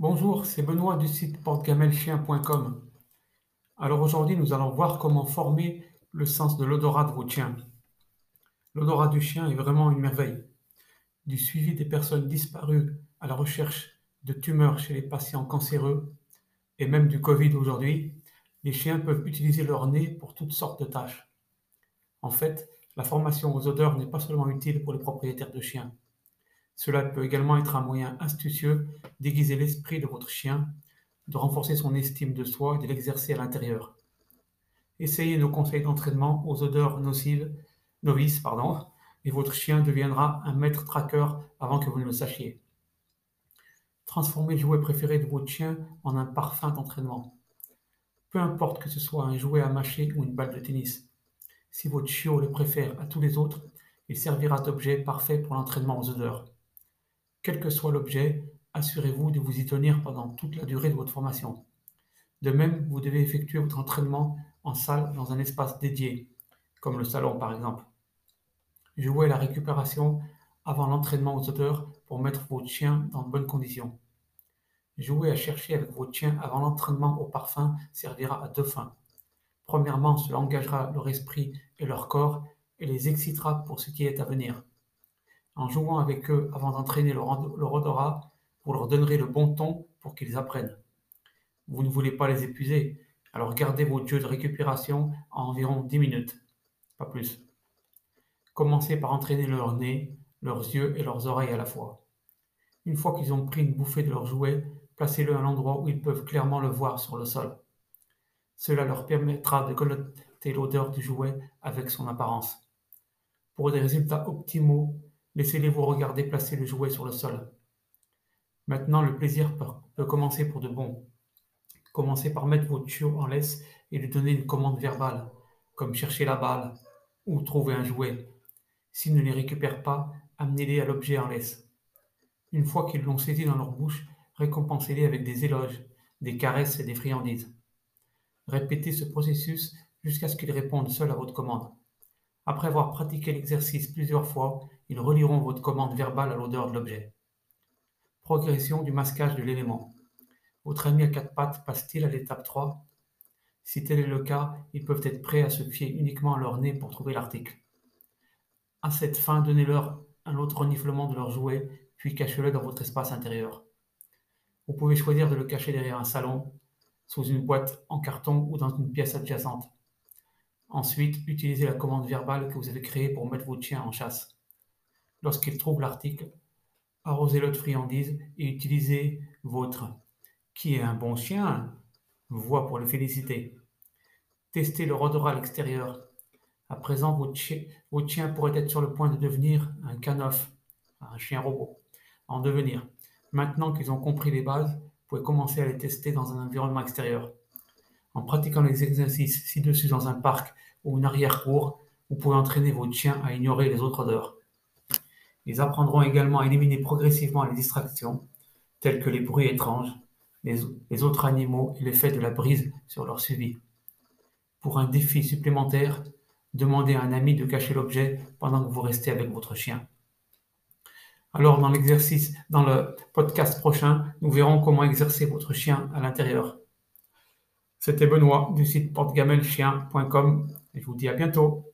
Bonjour, c'est Benoît du site portegamelchien.com. Alors aujourd'hui, nous allons voir comment former le sens de l'odorat de votre chien. L'odorat du chien est vraiment une merveille. Du suivi des personnes disparues à la recherche de tumeurs chez les patients cancéreux et même du Covid aujourd'hui, les chiens peuvent utiliser leur nez pour toutes sortes de tâches. En fait, la formation aux odeurs n'est pas seulement utile pour les propriétaires de chiens. Cela peut également être un moyen astucieux d'aiguiser l'esprit de votre chien, de renforcer son estime de soi et de l'exercer à l'intérieur. Essayez nos conseils d'entraînement aux odeurs nocives, novices, pardon, et votre chien deviendra un maître tracker avant que vous ne le sachiez. Transformez le jouet préféré de votre chien en un parfum d'entraînement. Peu importe que ce soit un jouet à mâcher ou une balle de tennis. Si votre chiot le préfère à tous les autres, il servira d'objet parfait pour l'entraînement aux odeurs. Quel que soit l'objet, assurez-vous de vous y tenir pendant toute la durée de votre formation. De même, vous devez effectuer votre entraînement en salle dans un espace dédié, comme le salon par exemple. Jouez la récupération avant l'entraînement aux odeurs pour mettre votre chien dans de bonnes conditions. Jouer à chercher avec votre chien avant l'entraînement au parfum servira à deux fins. Premièrement, cela engagera leur esprit et leur corps et les excitera pour ce qui est à venir. En jouant avec eux avant d'entraîner leur, odorat, vous leur donnerez le bon ton pour qu'ils apprennent. Vous ne voulez pas les épuiser, alors gardez votre jeu de récupération à environ 10 minutes, pas plus. Commencez par entraîner leur nez, leurs yeux et leurs oreilles à la fois. Une fois qu'ils ont pris une bouffée de leur jouet, placez-le à l'endroit où ils peuvent clairement le voir sur le sol. Cela leur permettra de connoter l'odeur du jouet avec son apparence. Pour des résultats optimaux, laissez-les vous regarder placer le jouet sur le sol. Maintenant, le plaisir peut commencer pour de bon. Commencez par mettre votre chiot en laisse et lui donner une commande verbale, comme chercher la balle ou trouver un jouet. S'ils ne les récupèrent pas, amenez-les à l'objet en laisse. Une fois qu'ils l'ont saisi dans leur bouche, récompensez-les avec des éloges, des caresses et des friandises. Répétez ce processus jusqu'à ce qu'ils répondent seuls à votre commande. Après avoir pratiqué l'exercice plusieurs fois, ils reliront votre commande verbale à l'odeur de l'objet. Progression du masquage de l'élément. Votre ami à quatre pattes passe-t-il à l'étape 3 Si tel est le cas, ils peuvent être prêts à se fier uniquement à leur nez pour trouver l'article. À cette fin, donnez-leur un autre reniflement de leur jouet, puis cachez-le dans votre espace intérieur. Vous pouvez choisir de le cacher derrière un salon, sous une boîte en carton ou dans une pièce adjacente. Ensuite, utilisez la commande verbale que vous avez créée pour mettre votre chien en chasse. Lorsqu'il trouve l'article, arrosez-le de friandises et utilisez votre qui est un bon chien voix pour le féliciter. Testez le odorat à l'extérieur. À présent, votre chien, pourrait être sur le point de devenir un canoff, un chien robot, en devenir. Maintenant qu'ils ont compris les bases, vous pouvez commencer à les tester dans un environnement extérieur. En pratiquant les exercices ci-dessus dans un parc ou une arrière-cour, vous pouvez entraîner votre chien à ignorer les autres odeurs. Ils apprendront également à éliminer progressivement les distractions, telles que les bruits étranges, les, autres animaux et l'effet de la brise sur leur suivi. Pour un défi supplémentaire, demandez à un ami de cacher l'objet pendant que vous restez avec votre chien. Alors, dans l'exercice, dans le podcast prochain, nous verrons comment exercer votre chien à l'intérieur. C'était Benoît du site portegamelchien.com et je vous dis à bientôt.